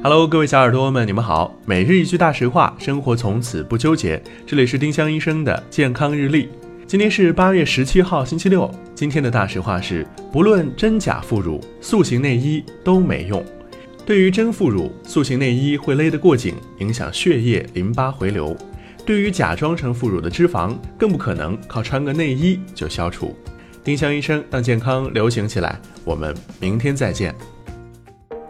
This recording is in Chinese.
Hello，各位小耳朵们，你们好。每日一句大实话，生活从此不纠结。这里是丁香医生的健康日历。今天是八月十七号，星期六。今天的大实话是：不论真假副乳，塑形内衣都没用。对于真副乳，塑形内衣会勒得过紧，影响血液淋巴回流；对于假装成副乳的脂肪，更不可能靠穿个内衣就消除。丁香医生让健康流行起来。我们明天再见。